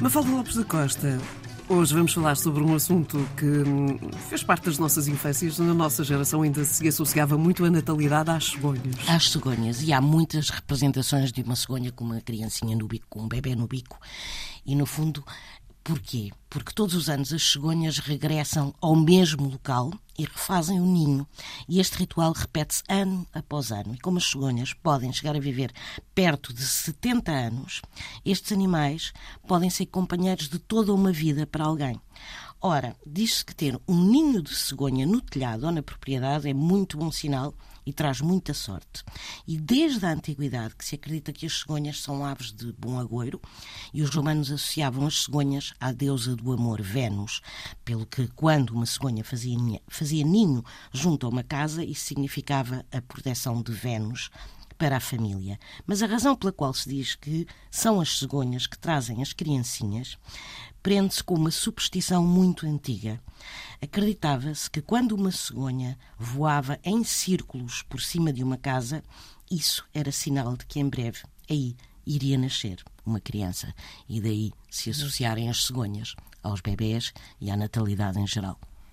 Mafalda Lopes da Costa, hoje vamos falar sobre um assunto que hum, fez parte das nossas infâncias. Na nossa geração ainda se associava muito a natalidade às cegonhas. Às cegonhas. E há muitas representações de uma cegonha com uma criancinha no bico, com um bebê no bico. E, no fundo, Porquê? Porque todos os anos as cegonhas regressam ao mesmo local e refazem o ninho. E este ritual repete-se ano após ano. E como as cegonhas podem chegar a viver perto de 70 anos, estes animais podem ser companheiros de toda uma vida para alguém. Ora, diz-se que ter um ninho de cegonha no telhado ou na propriedade é muito bom sinal e traz muita sorte. E desde a antiguidade que se acredita que as cegonhas são aves de bom agouro e os romanos associavam as cegonhas à deusa do amor, Vênus, pelo que quando uma cegonha fazia, fazia ninho junto a uma casa, isso significava a proteção de Vênus para a família. Mas a razão pela qual se diz que são as cegonhas que trazem as criancinhas prende-se com uma superstição muito antiga. Acreditava-se que quando uma cegonha voava em círculos por cima de uma casa, isso era sinal de que em breve aí iria nascer uma criança. E daí se associarem as cegonhas aos bebés e à natalidade em geral.